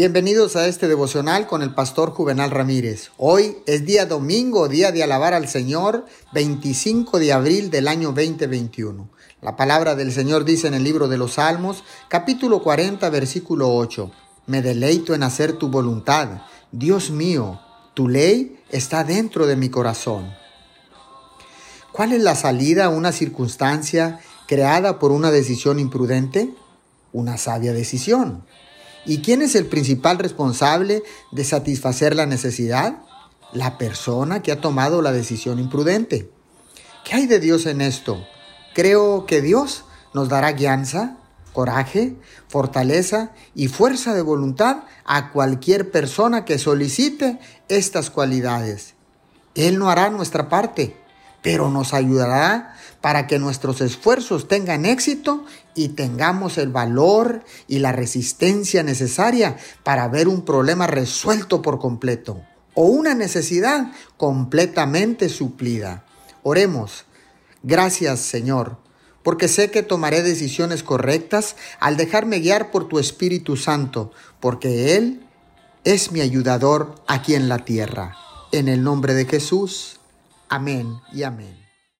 Bienvenidos a este devocional con el pastor Juvenal Ramírez. Hoy es día domingo, día de alabar al Señor, 25 de abril del año 2021. La palabra del Señor dice en el libro de los Salmos, capítulo 40, versículo 8. Me deleito en hacer tu voluntad. Dios mío, tu ley está dentro de mi corazón. ¿Cuál es la salida a una circunstancia creada por una decisión imprudente? Una sabia decisión. ¿Y quién es el principal responsable de satisfacer la necesidad? La persona que ha tomado la decisión imprudente. ¿Qué hay de Dios en esto? Creo que Dios nos dará guianza, coraje, fortaleza y fuerza de voluntad a cualquier persona que solicite estas cualidades. Él no hará nuestra parte, pero nos ayudará para que nuestros esfuerzos tengan éxito y tengamos el valor y la resistencia necesaria para ver un problema resuelto por completo o una necesidad completamente suplida. Oremos. Gracias, Señor, porque sé que tomaré decisiones correctas al dejarme guiar por tu Espíritu Santo, porque Él es mi ayudador aquí en la tierra. En el nombre de Jesús. Amén y amén.